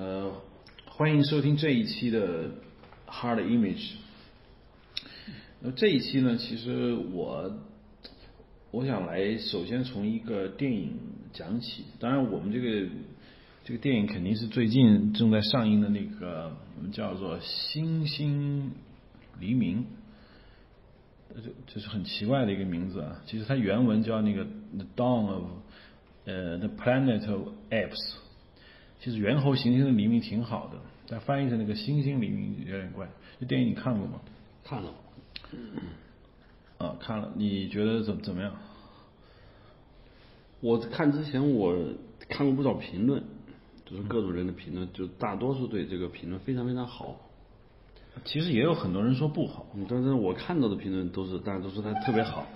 呃，欢迎收听这一期的《Hard Image》。那这一期呢，其实我我想来首先从一个电影讲起。当然，我们这个这个电影肯定是最近正在上映的那个，我们叫做《星星黎明》。这这是很奇怪的一个名字啊！其实它原文叫那个《The Dawn of》呃，《The Planet of Apes》。其实猿猴行星的黎明挺好的，但翻译成那个星星黎明有点怪。这电影你看过吗？看了。啊，看了，你觉得怎怎么样？我看之前我看过不少评论，就是各种人的评论，就大多数对这个评论非常非常好。其实也有很多人说不好，但是我看到的评论都是大家都说它特别好。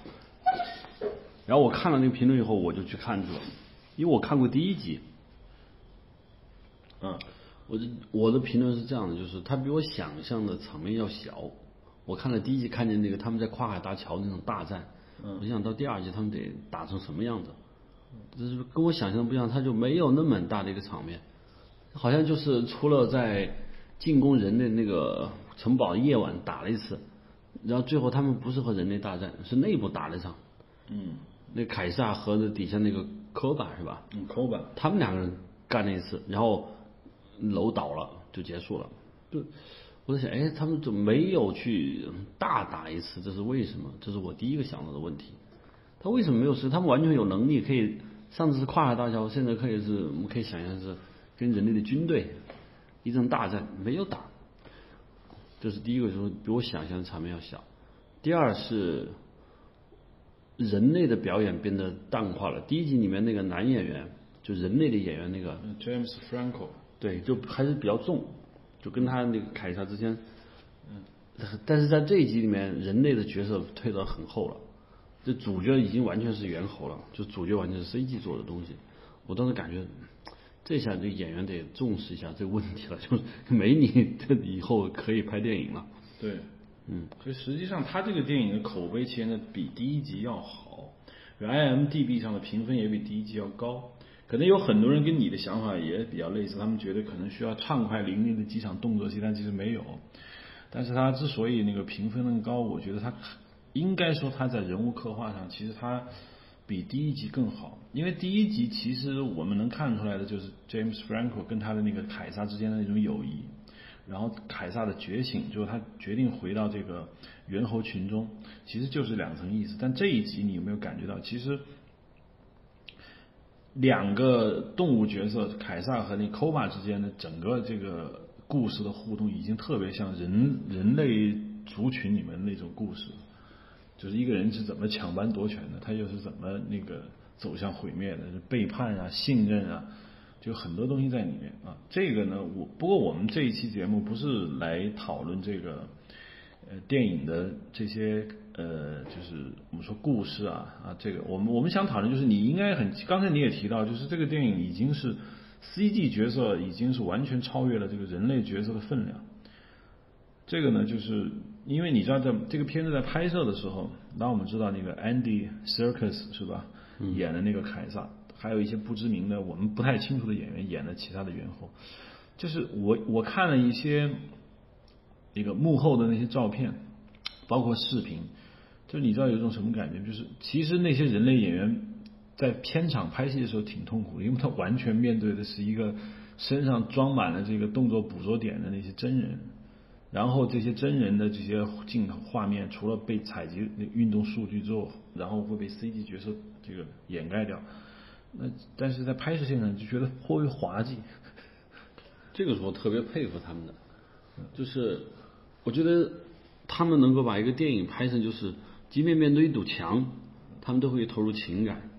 然后我看了那个评论以后，我就去看去了，因为我看过第一集。嗯，我的我的评论是这样的，就是它比我想象的场面要小。我看了第一集，看见那个他们在跨海大桥那种大战，嗯，我想到第二集他们得打成什么样子，就是跟我想象的不一样，他就没有那么大的一个场面，好像就是除了在进攻人类那个城堡夜晚打了一次，然后最后他们不是和人类大战，是内部打了一场，嗯，那凯撒和那底下那个科巴是吧？嗯，科巴，他们两个人干了一次，然后楼倒了就结束了，就。我在想，哎，他们怎么没有去大打一次？这是为什么？这是我第一个想到的问题。他为什么没有试？他们完全有能力可以，上次是跨海大桥，现在可以是，我们可以想象是跟人类的军队一阵大战，没有打。这是第一个，说比我想象的场面要小。第二是人类的表演变得淡化了。第一集里面那个男演员，就人类的演员那个，James Franco，对，就还是比较重。就跟他那个凯撒之间，嗯，但是在这一集里面，人类的角色退得很后了，这主角已经完全是猿猴了，就主角完全是 CG 做的东西。我当时感觉，这下这演员得重视一下这个问题了，就是没你，这以后可以拍电影了。对，嗯，所以实际上他这个电影的口碑其实比第一集要好，IMDB 上的评分也比第一集要高。可能有很多人跟你的想法也比较类似，他们觉得可能需要畅快淋漓的几场动作戏，但其实没有。但是他之所以那个评分那么高，我觉得他应该说他在人物刻画上，其实他比第一集更好。因为第一集其实我们能看出来的就是 James Franco 跟他的那个凯撒之间的那种友谊，然后凯撒的觉醒，就是他决定回到这个猿猴群中，其实就是两层意思。但这一集你有没有感觉到，其实？两个动物角色凯撒和那 Koba 之间的整个这个故事的互动，已经特别像人人类族群里面那种故事，就是一个人是怎么抢班夺权的，他又是怎么那个走向毁灭的，背叛啊，信任啊，就很多东西在里面啊。这个呢，我不过我们这一期节目不是来讨论这个呃电影的这些。呃，就是我们说故事啊啊，这个我们我们想讨论就是你应该很，刚才你也提到，就是这个电影已经是 CG 角色已经是完全超越了这个人类角色的分量。这个呢，就是因为你知道，在这个片子在拍摄的时候，那我们知道那个 Andy Serkis 是吧，演的那个凯撒，还有一些不知名的我们不太清楚的演员演的其他的猿猴，就是我我看了一些那个幕后的那些照片，包括视频。就你知道有一种什么感觉？就是其实那些人类演员在片场拍戏的时候挺痛苦的，因为他完全面对的是一个身上装满了这个动作捕捉点的那些真人，然后这些真人的这些镜头画面，除了被采集运动数据之后，然后会被 CG 角色这个掩盖掉。那但是在拍摄现场就觉得颇为滑稽。这个时候特别佩服他们的，就是我觉得他们能够把一个电影拍成就是。即便面对一堵墙，他们都会投入情感，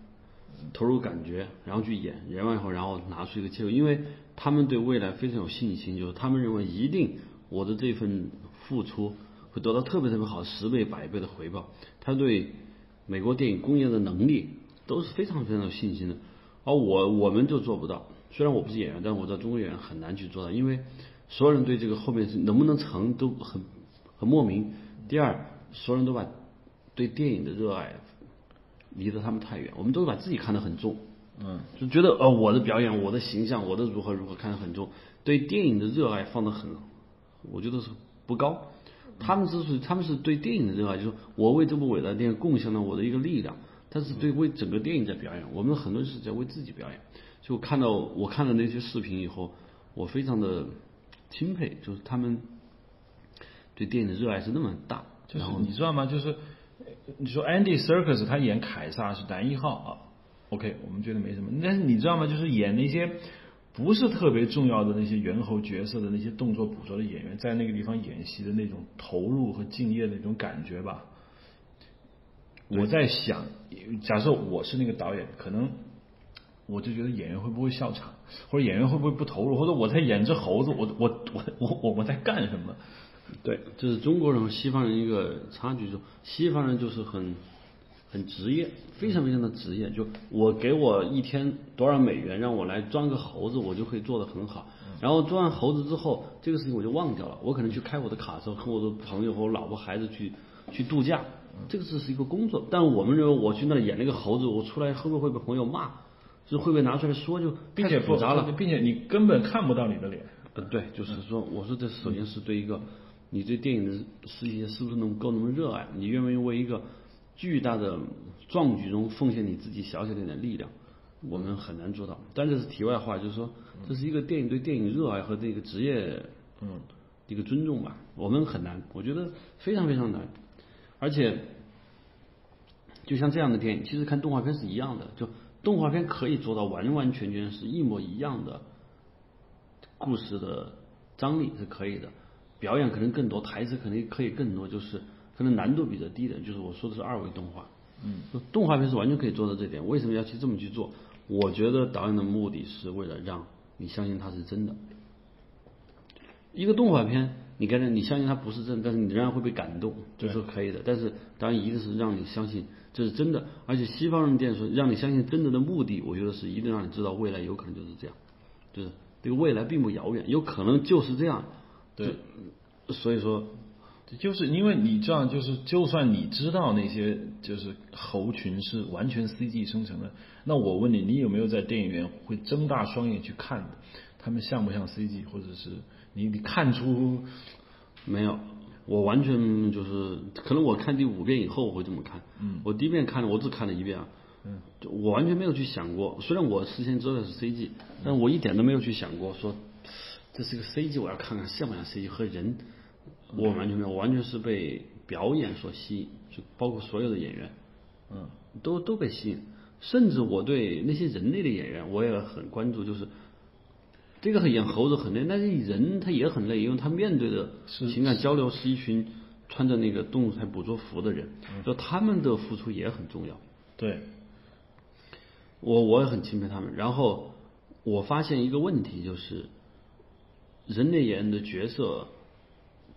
投入感觉，然后去演，演完以后，然后拿出一个结果，因为他们对未来非常有信心，就是他们认为一定我的这份付出会得到特别特别好十倍百倍的回报。他对美国电影工业的能力都是非常非常有信心的，而我我们就做不到。虽然我不是演员，但我知道中国演员很难去做到，因为所有人对这个后面是能不能成都很很莫名。第二，所有人都把对电影的热爱离得他们太远，我们都把自己看得很重，嗯，就觉得呃我的表演、我的形象、我的如何如何看得很重，对电影的热爱放得很，我觉得是不高。他们之所以他们是对电影的热爱，就是我为这部伟大的电影贡献了我的一个力量，但是对为整个电影在表演。我们很多人是在为自己表演。就看到我看了那些视频以后，我非常的钦佩，就是他们对电影的热爱是那么大。就是你知道吗？就是呃你说 Andy s i r k u s 他演凯撒是男一号啊，OK，我们觉得没什么。但是你知道吗？就是演那些不是特别重要的那些猿猴角色的那些动作捕捉的演员，在那个地方演戏的那种投入和敬业的那种感觉吧。我在想，假设我是那个导演，可能我就觉得演员会不会笑场，或者演员会不会不投入，或者我在演只猴子，我我我我我我在干什么？对，这是中国人和西方人一个差距，就西方人就是很很职业，非常非常的职业。就我给我一天多少美元，让我来装个猴子，我就可以做得很好。然后装完猴子之后，这个事情我就忘掉了，我可能去开我的卡车，和我的朋友和我老婆孩子去去度假，这个只是一个工作。但我们认为我去那里演那个猴子，我出来会不会被朋友骂？就是会不会拿出来说就并且太复杂了。并且你根本看不到你的脸。嗯，对，就是说，我说这首先是对一个你对电影的世界是不是能够那么热爱，你愿不愿意为一个巨大的壮举中奉献你自己小小的一点力量，我们很难做到。但这是题外话，就是说，这是一个电影对电影热爱和这个职业，嗯，一个尊重吧。我们很难，我觉得非常非常难，而且就像这样的电影，其实看动画片是一样的，就动画片可以做到完完全全是一模一样的。故事的张力是可以的，表演可能更多，台词可能可以更多，就是可能难度比较低的，就是我说的是二维动画。嗯，动画片是完全可以做到这点。为什么要去这么去做？我觉得导演的目的是为了让你相信它是真的。一个动画片，你刚才你相信它不是真的，但是你仍然会被感动，这是可以的。但是导演一定是让你相信这是真的，而且西方人电影说让你相信真的的目的，我觉得是一定让你知道未来有可能就是这样，就是。这个未来并不遥远，有可能就是这样。对，所以说，就是因为你这样，就是就算你知道那些就是猴群是完全 CG 生成的，那我问你，你有没有在电影院会睁大双眼去看的？他们像不像 CG，或者是你你看出没有？我完全就是，可能我看第五遍以后我会这么看。嗯，我第一遍看了，我只看了一遍啊。嗯，我完全没有去想过，虽然我事先知道是 CG，但我一点都没有去想过说这是个 CG，我要看看像不像 CG 和人，我完全没有，我完全是被表演所吸引，就包括所有的演员，嗯，都都被吸引，甚至我对那些人类的演员我也很关注，就是这个演猴子很累，但是人他也很累，因为他面对的情感交流是一群穿着那个动物才捕捉服的人，就他们的付出也很重要。对。我我也很钦佩他们。然后我发现一个问题，就是人类演员的角色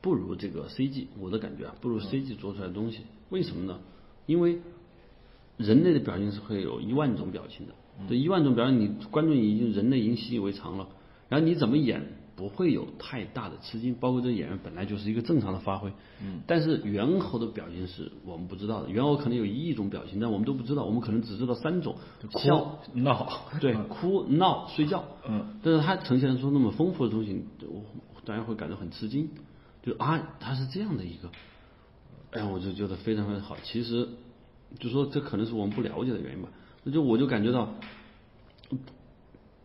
不如这个 CG，我的感觉啊，不如 CG 做出来的东西。为什么呢？因为人类的表情是会有一万种表情的，这一万种表情，你观众已经人类已经习以为常了。然后你怎么演不会有太大的吃惊，包括这演员本来就是一个正常的发挥。嗯。但是猿猴的表情是我们不知道的，猿猴可能有一亿种表情，但我们都不知道，我们可能只知道三种：笑、闹，对，哭、闹、睡觉。嗯。但是它呈现出那么丰富的东西，我大家会感到很吃惊，就啊，他是这样的一个，哎呀，我就觉得非常非常好。其实，就说这可能是我们不了解的原因吧。那就我就感觉到。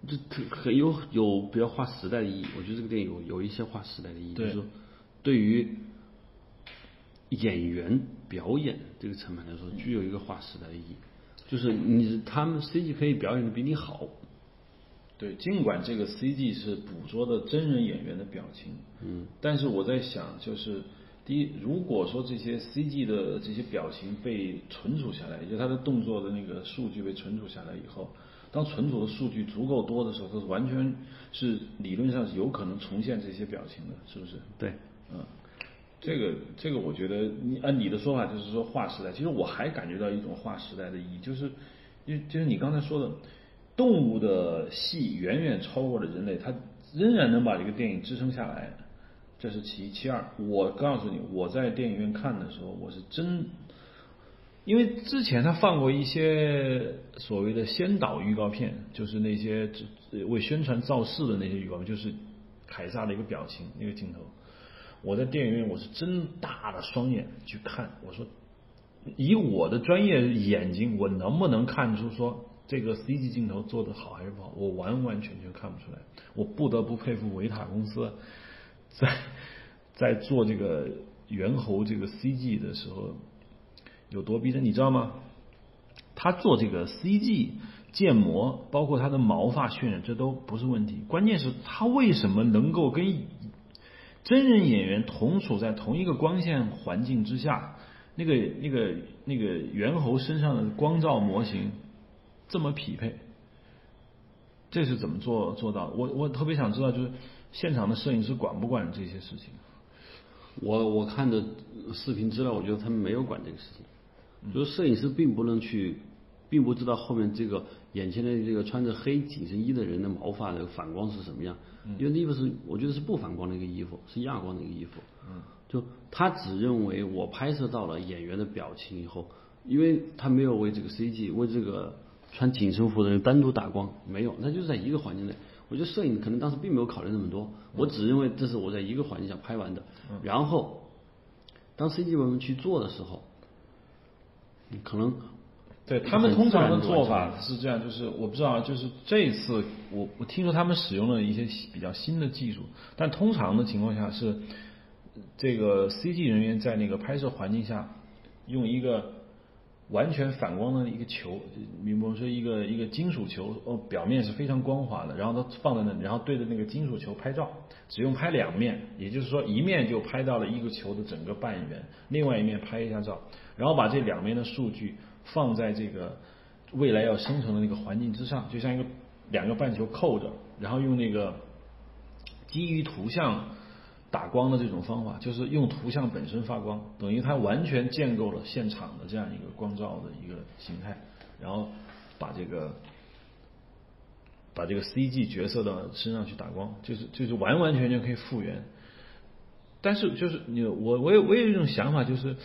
就很很有有比较划时代的意义，我觉得这个电影有有一些划时代的意义，就是说对于演员表演这个层面来说，具有一个划时代的意义。就是你他们 CG 可以表演的比你好，对，尽管这个 CG 是捕捉的真人演员的表情，嗯，但是我在想，就是第一，如果说这些 CG 的这些表情被存储下来，也就是它的动作的那个数据被存储下来以后。当存储的数据足够多的时候，它是完全是理论上是有可能重现这些表情的，是不是？对，嗯，这个这个我觉得你按你的说法就是说划时代，其实我还感觉到一种划时代的意义，就是，就就是你刚才说的，动物的戏远远超过了人类，它仍然能把这个电影支撑下来，这是其一。其二，我告诉你，我在电影院看的时候，我是真。因为之前他放过一些所谓的先导预告片，就是那些为宣传造势的那些预告片，就是凯撒的一个表情那个镜头。我在电影院我是睁大了双眼去看，我说以我的专业眼睛，我能不能看出说这个 CG 镜头做的好还是不好？我完完全全看不出来。我不得不佩服维塔公司在在做这个猿猴这个 CG 的时候有多逼真，你知道吗？他做这个 CG 建模，包括他的毛发渲染，这都不是问题。关键是，他为什么能够跟真人演员同处在同一个光线环境之下？那个、那个、那个猿猴身上的光照模型这么匹配，这是怎么做做到？我我特别想知道，就是现场的摄影师管不管这些事情？我我看的视频资料，我觉得他们没有管这个事情。就是摄影师并不能去，并不知道后面这个眼前的这个穿着黑紧身衣的人的毛发的反光是什么样，因为那衣服是我觉得是不反光的一个衣服，是亚光的一个衣服。嗯，就他只认为我拍摄到了演员的表情以后，因为他没有为这个 CG 为这个穿紧身服的人单独打光，没有，那就是在一个环境内。我觉得摄影可能当时并没有考虑那么多，我只认为这是我在一个环境下拍完的。然后当 CG 部门去做的时候。可能对他们通常的做法是这样，就是我不知道，就是这一次我我听说他们使用了一些比较新的技术，但通常的情况下是这个 CG 人员在那个拍摄环境下用一个完全反光的一个球，比如说一个一个金属球，哦，表面是非常光滑的，然后它放在那里，然后对着那个金属球拍照，只用拍两面，也就是说一面就拍到了一个球的整个半圆，另外一面拍一下照。然后把这两面的数据放在这个未来要生成的那个环境之上，就像一个两个半球扣着，然后用那个基于图像打光的这种方法，就是用图像本身发光，等于它完全建构了现场的这样一个光照的一个形态，然后把这个把这个 CG 角色的身上去打光，就是就是完完全全可以复原。但是就是你我我有我也有一种想法就是。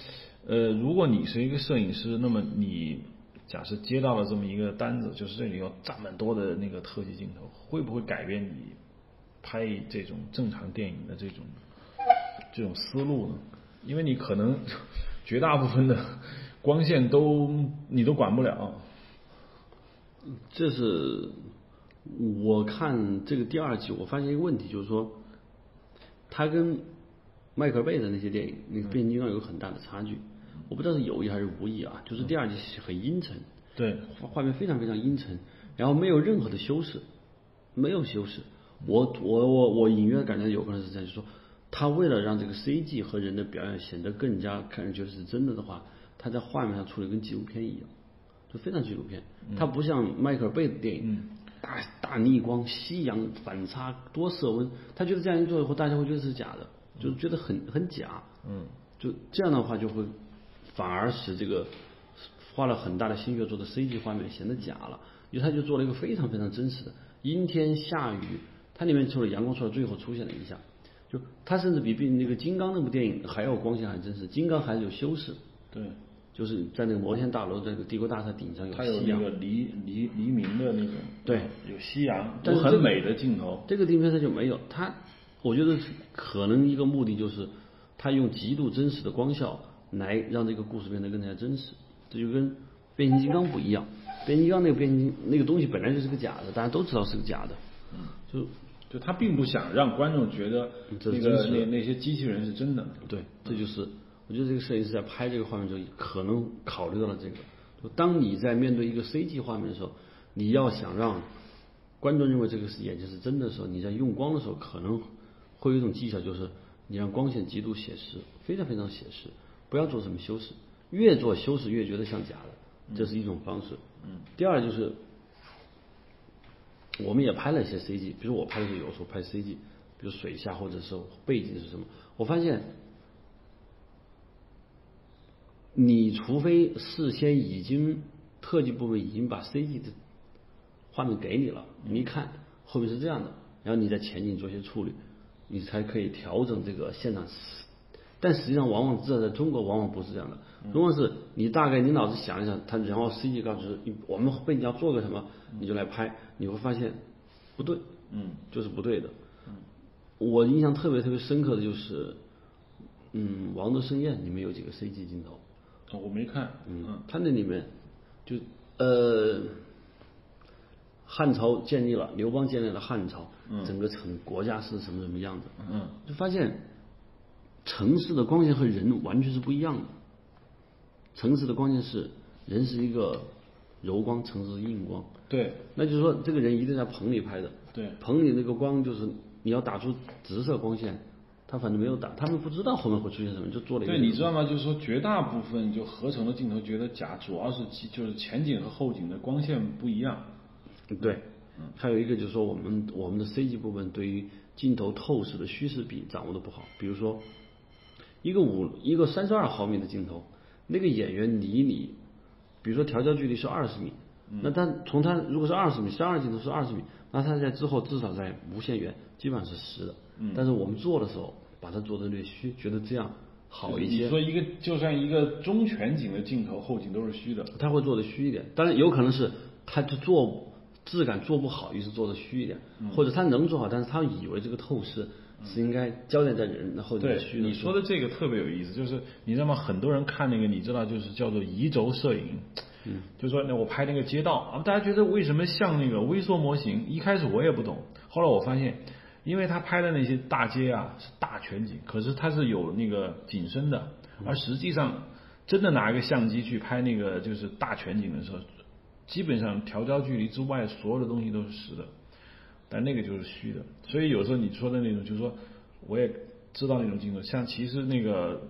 呃，如果你是一个摄影师，那么你假设接到了这么一个单子，就是这里有这么多的那个特技镜头，会不会改变你拍这种正常电影的这种这种思路呢？因为你可能绝大部分的光线都你都管不了。这是我看这个第二季，我发现一个问题，就是说他跟迈克尔贝的那些电影，那个变形金刚有很大的差距。我不知道是有意还是无意啊，就是第二集很阴沉，对，画面非常非常阴沉，然后没有任何的修饰，没有修饰。我我我我隐约感觉有可能是这样，就是说他为了让这个 CG 和人的表演显得更加看上去是真的的话，他在画面上处理跟纪录片一样，就非常纪录片。他不像迈克尔贝的电影，大大逆光、夕阳反差、多色温，他觉得这样一做以后，大家会觉得是假的，就是觉得很很假。嗯，就这样的话就会。反而使这个花了很大的心血做的 CG 画面显得假了，因为他就做了一个非常非常真实的阴天下雨，它里面除了阳光除了，最后出现了一下，就它甚至比比那个金刚那部电影还要光线还真实，金刚还是有修饰，对，就是在那个摩天大楼这个帝国大厦顶上有夕阳，有那个黎黎黎明的那种，对，有夕阳，但是很美的镜头，这个地方它就没有，它我觉得可能一个目的就是它用极度真实的光效。来让这个故事变得更加真实，这就跟变形金刚不一样。变形金刚那个变形那个东西本来就是个假的，大家都知道是个假的。嗯，就就他并不想让观众觉得那个那那些机器人是真的。对，这就是我觉得这个摄影师在拍这个画面时候可能考虑到了这个。就当你在面对一个 CG 画面的时候，你要想让观众认为这个是眼睛是真的时候，你在用光的时候可能会有一种技巧，就是你让光线极度写实，非常非常写实。不要做什么修饰，越做修饰越觉得像假的，这是一种方式。嗯。第二就是，我们也拍了一些 CG，比如我拍的时候有时候拍 CG，比如水下或者是背景是什么，我发现，你除非事先已经特技部门已经把 CG 的画面给你了，你一看后面是这样的，然后你在前景做一些处理，你才可以调整这个现场。但实际上，往往至少在中国，往往不是这样的。如果是你大概你脑子想一想，他然后 CG 告诉你我们背景要做个什么，你就来拍，你会发现不对，嗯，就是不对的。我印象特别特别深刻的就是，嗯，《王的盛宴》里面有几个 CG 镜头，哦我没看，嗯他那里面就呃，汉朝建立了，刘邦建立了汉朝，整个城国家是什么什么样子，嗯，就发现城市的光线和人完全是不一样的。城市的光线是人是一个柔光，城市是硬光，对那就是说这个人一定在棚里拍的，对棚里那个光就是你要打出直射光线，他反正没有打，他们不知道后面会出现什么，就做了一个对，你知道吗？就是说绝大部分就合成的镜头，觉得假主要是其就是前景和后景的光线不一样，对，还有一个就是说我们我们的 CG 部分对于镜头透视的虚实比掌握的不好，比如说一个五一个三十二毫米的镜头，那个演员离你，比如说调焦距离是二十米，那他从他如果是二十米，三二镜头是二十米，那他在之后至少在无限远基本上是实的，但是我们做的时候把它做的略虚，觉得这样好一些。你说一个就算一个中全景的镜头，后景都是虚的，他会做的虚一点，当然有可能是他就做质感做不好，于是做的虚一点，或者他能做好，但是他以为这个透视是应该焦点在人，然后对。你说的这个特别有意思，就是你知道吗？很多人看那个，你知道，就是叫做移轴摄影，嗯，就说那我拍那个街道啊，大家觉得为什么像那个微缩模型？一开始我也不懂，后来我发现，因为他拍的那些大街啊是大全景，可是它是有那个景深的，而实际上真的拿一个相机去拍那个就是大全景的时候，基本上调焦距离之外所有的东西都是实的。但那个就是虚的，所以有时候你说的那种，就是说，我也知道那种镜头，像其实那个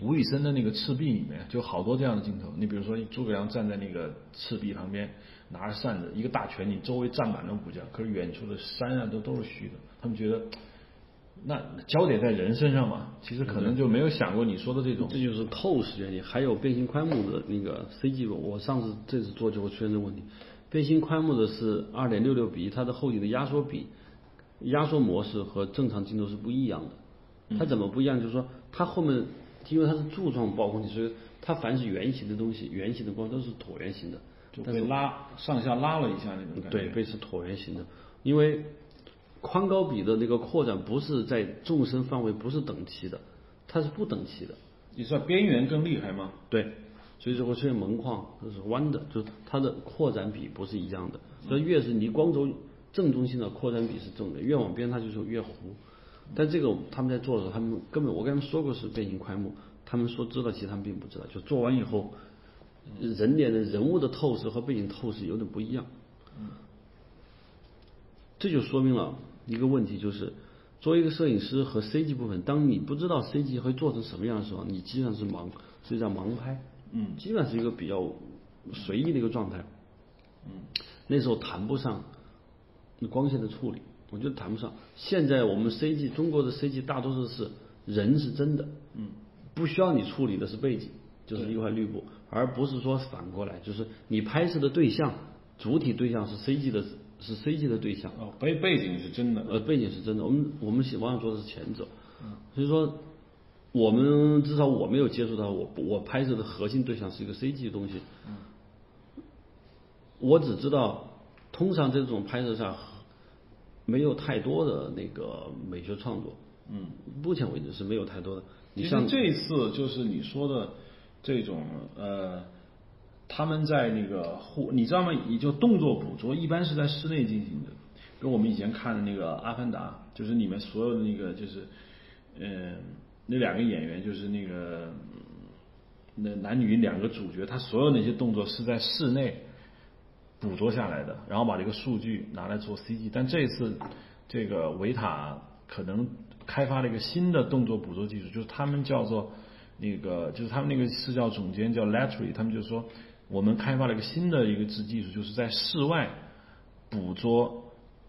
吴宇森的那个赤壁里面就好多这样的镜头。你比如说诸葛亮站在那个赤壁旁边，拿着扇子，一个大拳，你，周围站满了武将，可是远处的山啊都都是虚的。他们觉得，那焦点在人身上嘛，其实可能就没有想过你说的这种。这就是透视原理，还有变形宽幕的那个 CG，我上次这次做就会出现这个问题。变形宽幕的是二点六六比一，它的后景的压缩比、压缩模式和正常镜头是不一样的。它怎么不一样？就是说它后面因为它是柱状曝光体，所以它凡是圆形的东西、圆形的光都是椭圆形的。就被拉上下拉了一下那种感觉。对，被是椭圆形的，因为宽高比的那个扩展不是在纵深范围不是等齐的，它是不等齐的。你说边缘更厉害吗？对，所以就会出现门框，它是弯的，就是它的扩展比不是一样的。所以越是离光轴正中心的扩展比是正的，越往边它就是越糊。但这个他们在做的时候，他们根本我跟他们说过是变形宽幕，他们说知道，其实他们并不知道。就做完以后，人脸的人物的透视和背景透视有点不一样。这就说明了一个问题，就是作为一个摄影师和 CG 部分，当你不知道 CG 会做成什么样的时候，你基本上是盲，是叫盲拍，嗯，基本上是一个比较随意的一个状态，嗯，那时候谈不上光线的处理，我觉得谈不上。现在我们 CG 中国的 CG 大多数是人是真的，嗯，不需要你处理的是背景，就是一块绿布，而不是说反过来，就是你拍摄的对象主体对象是 CG 的，是 CG 的对象，哦，背背景是真的。呃，背景是真的。我们我们往往做的是前者，所以说我们至少我没有接触到，我我拍摄的核心对象是一个 CG 的东西。我只知道，通常这种拍摄上没有太多的那个美学创作。嗯，目前为止是没有太多的。你像这次就是你说的这种呃，他们在那个户，你知道吗？也就动作捕捉一般是在室内进行的，跟我们以前看的那个《阿凡达》，就是里面所有的那个就是，嗯、那两个演员就是那个那男女两个主角，他所有那些动作是在室内捕捉下来的，然后把这个数据拿来做 CG。但这一次，这个维塔可能开发了一个新的动作捕捉技术，就是他们叫做那个，就是他们那个视教总监叫 Lattery，他们就说我们开发了一个新的一个技技术，就是在室外捕捉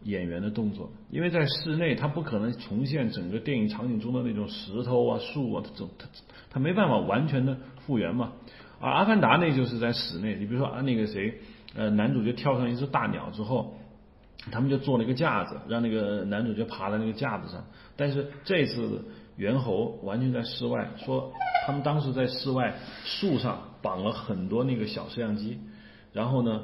演员的动作，因为在室内他不可能重现整个电影场景中的那种石头啊、树啊，这种他他没办法完全的复原嘛。而《阿凡达》那就是在室内，你比如说啊那个谁，呃，男主角跳上一只大鸟之后，他们就做了一个架子，让那个男主角爬在那个架子上。但是这次猿猴完全在室外，说他们当时在室外树上绑了很多那个小摄像机，然后呢，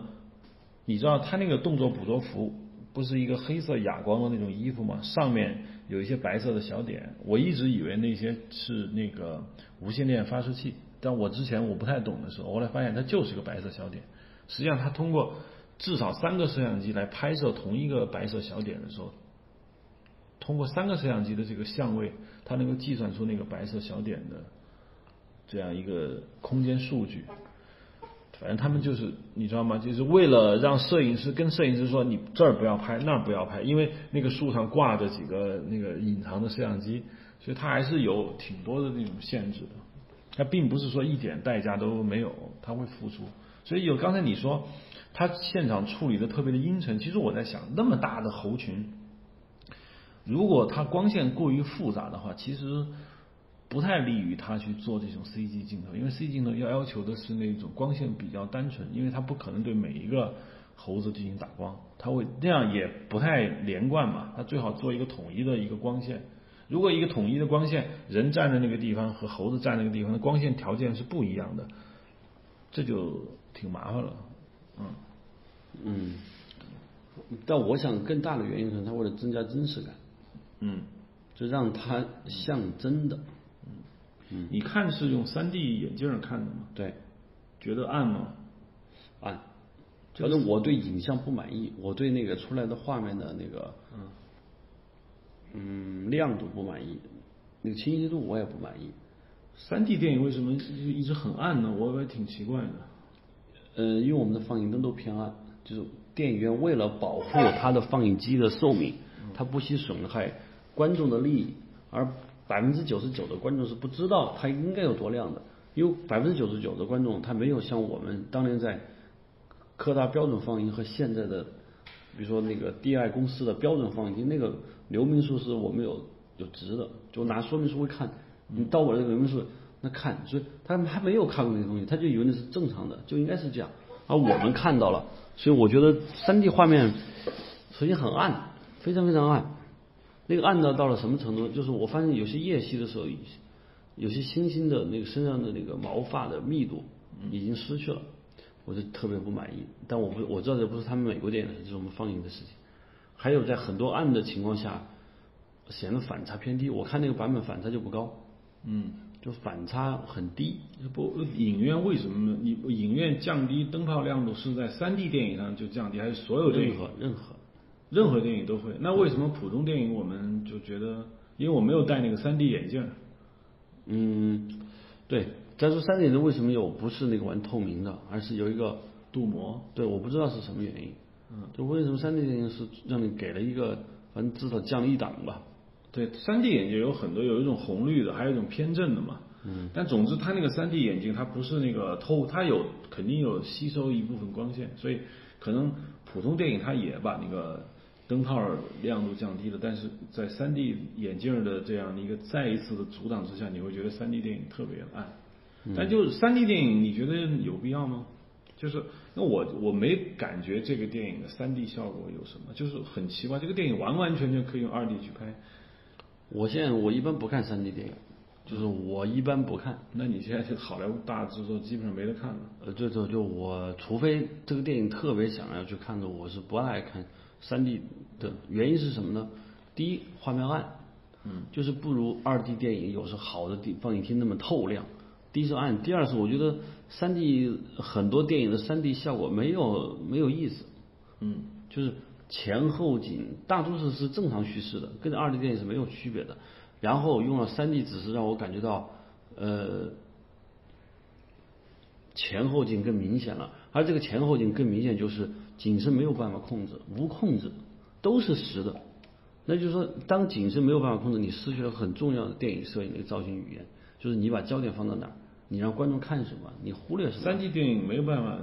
你知道他那个动作捕捉服不是一个黑色哑光的那种衣服吗？上面有一些白色的小点，我一直以为那些是那个无线电发射器，但我之前我不太懂的时候，后来发现它就是个白色小点。实际上，它通过至少三个摄像机来拍摄同一个白色小点的时候，通过三个摄像机的这个相位，它能够计算出那个白色小点的这样一个空间数据。反正他们就是你知道吗？就是为了让摄影师跟摄影师说你这儿不要拍，那儿不要拍，因为那个树上挂着几个那个隐藏的摄像机，所以它还是有挺多的那种限制的。它并不是说一点代价都没有，它会付出。所以有刚才你说他现场处理的特别的阴沉，其实我在想，那么大的猴群，如果它光线过于复杂的话，其实不太利于他去做这种 CG 镜头，因为 CG 镜头要要求的是那种光线比较单纯，因为它不可能对每一个猴子进行打光，它会那样也不太连贯嘛，它最好做一个统一的一个光线。如果一个统一的光线，人站在那个地方和猴子站那个地方的光线条件是不一样的，这就挺麻烦了，嗯。嗯，但我想更大的原因是，它为了增加真实感，嗯，就让它像真的。嗯，你看是用三 D 眼镜看的吗？对，觉得暗吗？暗。反正我对影像不满意，我对那个出来的画面的那个，嗯，嗯，亮度不满意，那个清晰度我也不满意。三 D 电影为什么一直很暗呢？我也挺奇怪的。呃，因为我们的放映灯都偏暗，就是电影院为了保护它的放映机的寿命，它不惜损害观众的利益，而百分之九十九的观众是不知道它应该有多亮的，因为百分之九十九的观众他没有像我们当年在科大标准放映和现在的，比如说那个 DI 公司的标准放映机，那个流明数是我们有有值的，就拿说明书会看，你到我这个流明数那看，所以他还没有看过那个东西，他就以为那是正常的，就应该是这样，而我们看到了，所以我觉得三 D 画面首先很暗，非常非常暗，那个暗到到了什么程度？就是我发现有些夜戏的时候，有些星星的那个身上的那个毛发的密度已经失去了，我就特别不满意。但我不我知道这不是他们美国电影是我们放映的事情。还有在很多暗的情况下，显得反差偏低。我看那个版本反差就不高，嗯，就反差很低。不，影院为什么呢？你影院降低灯泡亮度是在三 D 电影上就降低，还是所有电影？任何任何任何电影都会。那为什么普通电影我们就觉得？因为我没有戴那个三 D 眼镜。嗯，对。再说三 D 眼镜为什么有不是那个玩透明的，而是有一个镀膜？对，我不知道是什么原因。嗯，就为什么三 D 电影是让你给了一个，反正至少降了一档吧。对，三 D 眼镜有很多，有一种红绿的，还有一种偏正的嘛。嗯。但总之，它那个三 D 眼镜它不是那个透，它有肯定有吸收一部分光线，所以可能普通电影它也把那个灯泡亮度降低了，但是在三 D 眼镜的这样的一个再一次的阻挡之下，你会觉得三 D 电影特别暗。但就是三 D 电影，你觉得有必要吗？就是那我我没感觉这个电影的三 D 效果有什么，就是很奇怪，这个电影完完全全可以用二 D 去拍。我现在我一般不看三 D 电影，就是我一般不看。那你现在这好莱坞大制作基本上没得看了。呃，对对，就我除非这个电影特别想要去看的，我是不爱看三 D 的。原因是什么呢？第一，画面暗，嗯，就是不如二 D 电影有时好的地放映厅那么透亮。第一是暗，第二是我觉得三 D 很多电影的三 D 效果没有没有意思，嗯，就是前后景大多数是正常叙事的，跟二 D 电影是没有区别的。然后用了三 D 只是让我感觉到呃前后景更明显了，而这个前后景更明显就是景深没有办法控制，无控制，都是实的。那就是说，当景深没有办法控制，你失去了很重要的电影摄影的造型语言，就是你把焦点放到哪儿，你让观众看什么，你忽略什么。三 D 电影没有办法，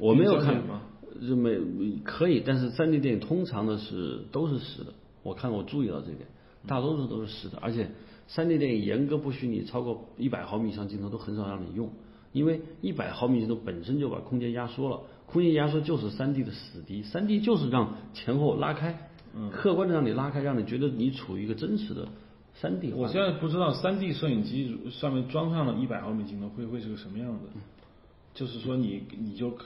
我没有看吗？就没可以，但是三 D 电影通常的是都是实的，我看我注意到这点，大多数都是实的，而且三 D 电影严格不许你超过一百毫米以上镜头都很少让你用，因为一百毫米镜头本身就把空间压缩了，空间压缩就是三 D 的死敌，三 D 就是让前后拉开，嗯客观的让你拉开，让你觉得你处于一个真实的三 D 我现在不知道三 D 摄影机上面装上了一百毫米镜头会会是个什么样子。就是说你你就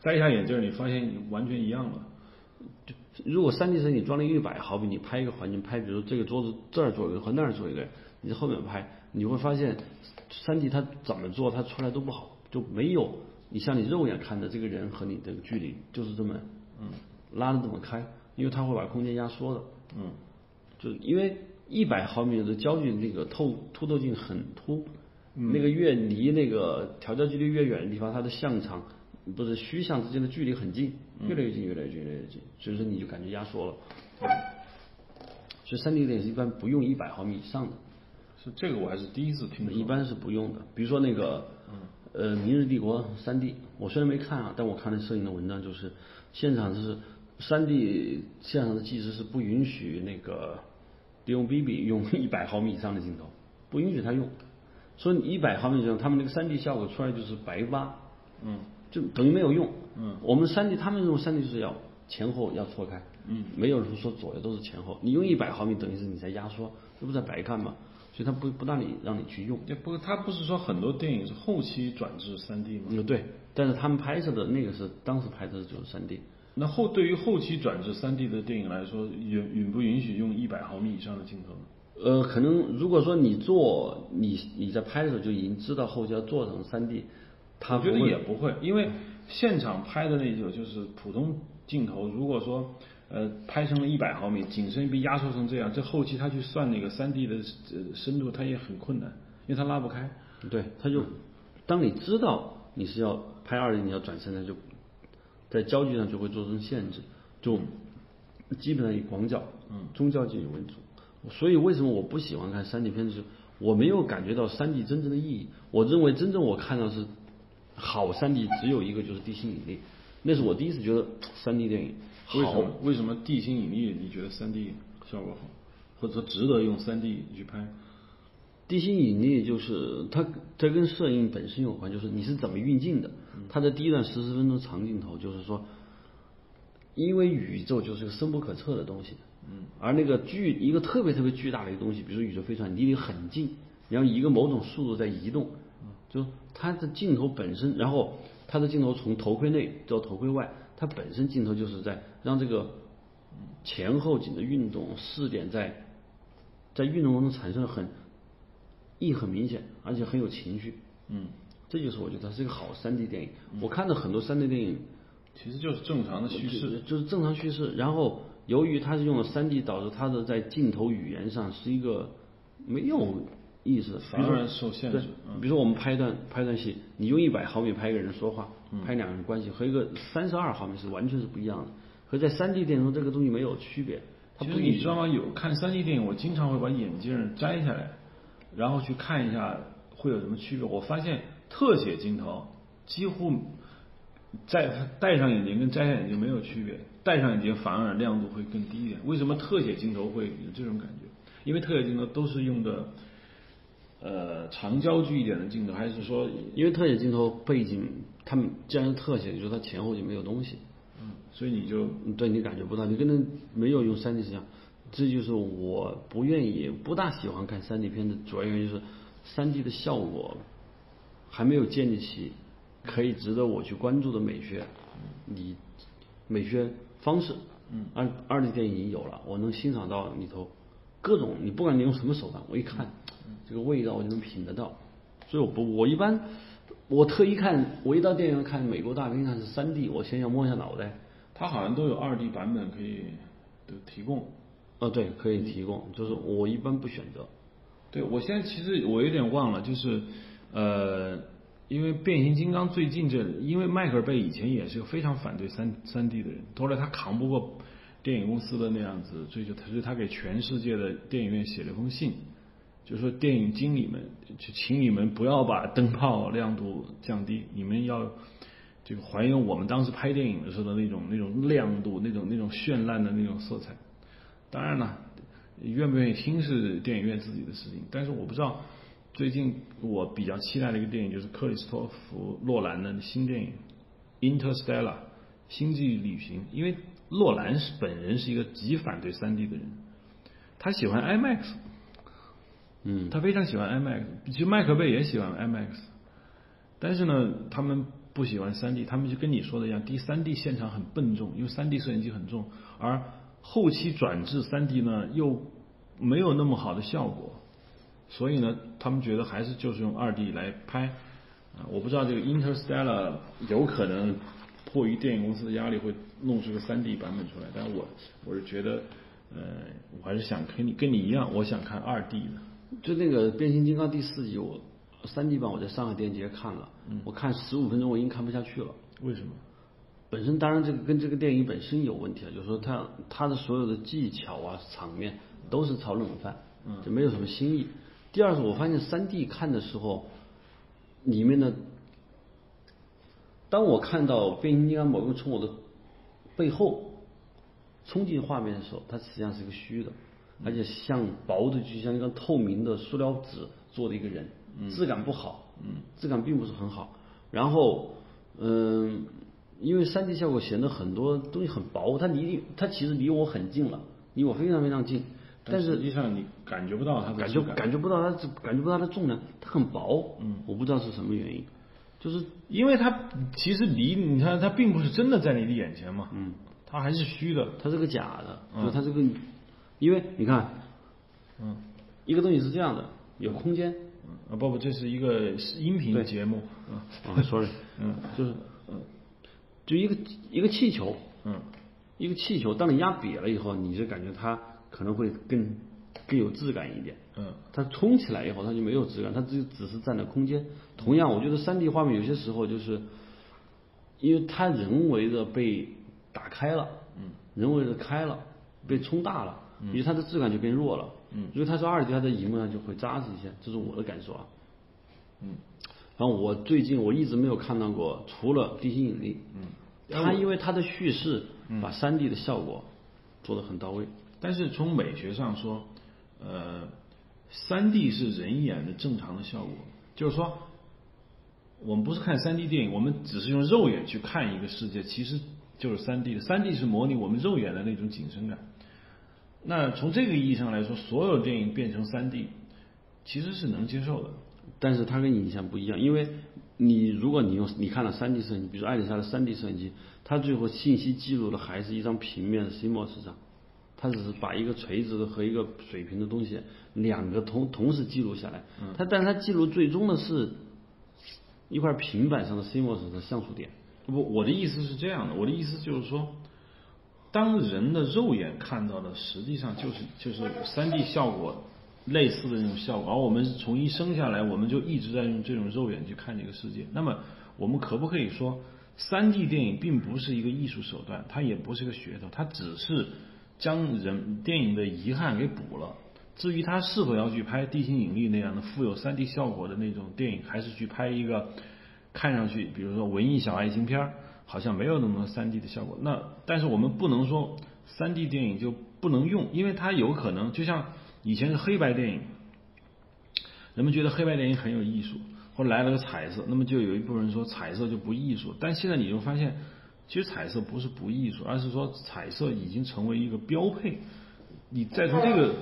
摘下眼镜儿，你发现完全一样了。如果三 D 摄影你装了一百，毫米你拍一个环境，拍比如这个桌子这儿做一个和那儿做一个，你在后面拍，你会发现三 D 它怎么做它出来都不好，就没有你像你肉眼看的这个人和你这个距离就是这么嗯。拉的这么开，因为它会把空间压缩的，嗯，就因为一百毫米的焦距那个透凸透镜很凸，那个越离那个调焦距离越远的地方，它的像长不是虚像之间的距离很近，越来越近，越来越近，越来越近，所以说你就感觉压缩了。所以三 D 电影是一般不用一百毫米以上的，是这个我还是第一次听说。一般是不用的。比如说那个，呃，《明日帝国》三 D，我虽然没看啊，但我看了摄影的文章，就是现场是三 D 现场的技师是不允许那个利用 BB 用一百毫米以上的镜头，不允许他用。所以一百毫米以上，他们那个三 D 效果出来就是白八，嗯，就等于没有用。嗯，我们三 D 他们用三 D 就是要前后要错开，嗯，没有人说左右都是前后。你用一百毫米，等于是你在压缩，这不在白看吗？所以他不不让你让你去用。也不，他不是说很多电影是后期转至三 D 吗？嗯，对，但是他们拍摄的那个是当时拍摄的就是三 D。那后对于后期转至三 D 的电影来说，允允不允许用一百毫米以上的镜头呢？呃，可能如果说你做你你在拍的时候就已经知道后期要做成三 D，他我觉得也不会，因为现场拍的那种就是普通镜头，如果说呃拍成了一百毫米，景深被压缩成这样，这后期他去算那个三 D 的呃深度，他也很困难，因为他拉不开。对，他就当你知道你是要拍二 D，你要转身，他就在焦距上就会做成限制，就基本上以广角、嗯中焦距为主。所以为什么我不喜欢看三 D 片子？是我没有感觉到三 D 真正的意义。我认为真正我看到是好三 D 只有一个就是地心引力，那是我第一次觉得三 D 电影好为什么。为什么地心引力你觉得三 D 效果好，或者说值得用三 D 去拍？地心引力就是它，它跟摄影本身有关，就是你是怎么运镜的。它的第一段十四分钟长镜头，就是说，因为宇宙就是个深不可测的东西，嗯，而那个巨一个特别特别巨大的一个东西，比如说宇宙飞船离你很近，然后以一个某种速度在移动，就它的镜头本身，然后它的镜头从头盔内到头盔外，它本身镜头就是在让这个前后景的运动视点在在运动当中产生了很意很明显，而且很有情绪。嗯，这就是我觉得它是一个好三 D 电影。我看到很多三 D 电影，其实就是正常的叙事。就是正常叙事。然后由于它是用了三 D，导致它的在镜头语言上是一个没有意思的，比如说反而受限比如说我们拍一段拍一段戏，你用一百毫米拍一个人说话，嗯拍两个人关系，和一个三十二毫米是完全是不一样的。和在三 D 电影中这个东西没有区别，它其实你知道吗？有看三 D 电影，我经常会把眼镜摘下来，然后去看一下会有什么区别。我发现特写镜头几乎在戴上眼镜跟摘下眼镜没有区别，戴上眼镜反而亮度会更低一点。为什么特写镜头会有这种感觉？因为特写镜头都是用的呃长焦距一点的镜头，还是说因为特写镜头背景，他们既然是特写，就是它前后就没有东西，嗯，所以你就嗯对你感觉不到，你跟那没有用三 D 摄像，这就是我不愿意、不大喜欢看三 D 片的主要原因，就是三 D 的效果还没有建立起可以值得我去关注的美学，你美学方式，嗯，二二 D 电影已经有了，我能欣赏到里头各种，你不管你用什么手段，我一看这个味道我就能品得到，所以我不，我一般我特意看，我一到电影院看美国大兵看是三 D，我先要摸一下脑袋。它好像都有二 D 版本可以的提供。哦，对，可以提供，就是我一般不选择。对，我现在其实我有点忘了，就是呃，因为变形金刚最近这，因为迈克尔贝以前也是个非常反对三三 D 的人，后来他扛不过电影公司的那样子追求，所以他给全世界的电影院写了封信，就说电影经理们，就请你们不要把灯泡亮度降低，你们要这个还原我们当时拍电影的时候的那种那种亮度，那种那种绚烂的那种色彩。当然了，愿不愿意听是电影院自己的事情，但是我不知道。最近我比较期待的一个电影就是克里斯托弗·洛兰的新电影《Interstellar》星际旅行，因为洛兰是本人是一个极反对 3D 的人，他喜欢 IMAX，嗯，他非常喜欢 IMAX，其实麦克贝也喜欢 IMAX，但是呢，他们不喜欢三 D，他们就跟你说的一样，第三 D 现场很笨重，因为三 D 摄影机很重，而后期转至三 D 呢又没有那么好的效果，所以呢，他们觉得还是就是用二 D 来拍。啊，我不知道这个 Interstellar 有可能迫于电影公司的压力会弄出个三 D 版本出来，但我我是觉得，呃，我还是想跟你跟你一样，我想看二 D 的。就那个变形金刚第四集，我三 D 版我在上海电影节看了，我看十五分钟我已经看不下去了。为什么？本身当然这个跟这个电影本身有问题啊，就是说它它的所有的技巧啊场面都是炒冷饭，就没有什么新意。第二是我发现三 D 看的时候，里面的，当我看到变形金刚某个从我的背后冲进画面的时候，它实际上是一个虚的，而且像薄的就像一个透明的塑料纸做的一个人，质感不好，质感并不是很好。然后，嗯，因为三 D 效果显得很多东西很薄，它离它其实离我很近了，离我非常非常近，但是实际上你感觉不到它的感觉感觉不到它感觉不到它的重量，它很薄，嗯，我不知道是什么原因，就是因为它其实离你看它并不是真的在你的眼前嘛，嗯，它还是虚的，它是个假的，就是它这个，因为你看，嗯，一个东西是这样的，有空间，啊不不，这是一个音频节目，嗯啊，sorry，嗯就是，嗯，就一个一个气球，嗯一个气球，当你压瘪了以后，你就感觉它可能会更更有质感一点。嗯它冲起来以后，它就没有质感，它只只是占了空间。同样，我觉得三 D 画面有些时候就是，因为它人为的被打开了，嗯，人为的开了，被冲大了，因为它的质感就变弱了。嗯如果它是二 D，它在荧幕上就会扎实一些，这是我的感受啊。嗯然后我最近我一直没有看到过，除了《地心引力》，嗯，它因为它的叙事把三 D 的效果做得很到位。但是从美学上说，呃，三 D 是人眼的正常的效果，就是说，我们不是看三 D 电影，我们只是用肉眼去看一个世界，其实就是三 D 的。三 D 是模拟我们肉眼的那种景深感。那从这个意义上来说，所有电影变成三 D，其实是能接受的。但是它跟影像不一样，因为你如果你用你看了三 D 摄影机，比如说爱丽莎的三 D 摄影机，它最后信息记录的还是一张平面的 CMOS 上，它只是把一个垂直的和一个水平的东西两个同同时记录下来，它但是它记录最终的是一块平板上的 CMOS 的像素点。不，我的意思是这样的，我的意思就是说，当人的肉眼看到的，实际上就是就是三 D 效果类似的那种效果，而我们从一生下来，我们就一直在用这种肉眼去看这个世界。那么，我们可不可以说，三 D 电影并不是一个艺术手段，它也不是个噱头，它只是将人电影的遗憾给补了。至于他是否要去拍《地心引力》那样的富有三 D 效果的那种电影，还是去拍一个看上去，比如说文艺小爱情片儿，好像没有那么多三 D 的效果。那但是我们不能说三 D 电影就不能用，因为它有可能就像以前是黑白电影，人们觉得黑白电影很有艺术，后来来了个彩色，那么就有一部分人说彩色就不艺术。但现在你就发现，其实彩色不是不艺术，而是说彩色已经成为一个标配。你再从这个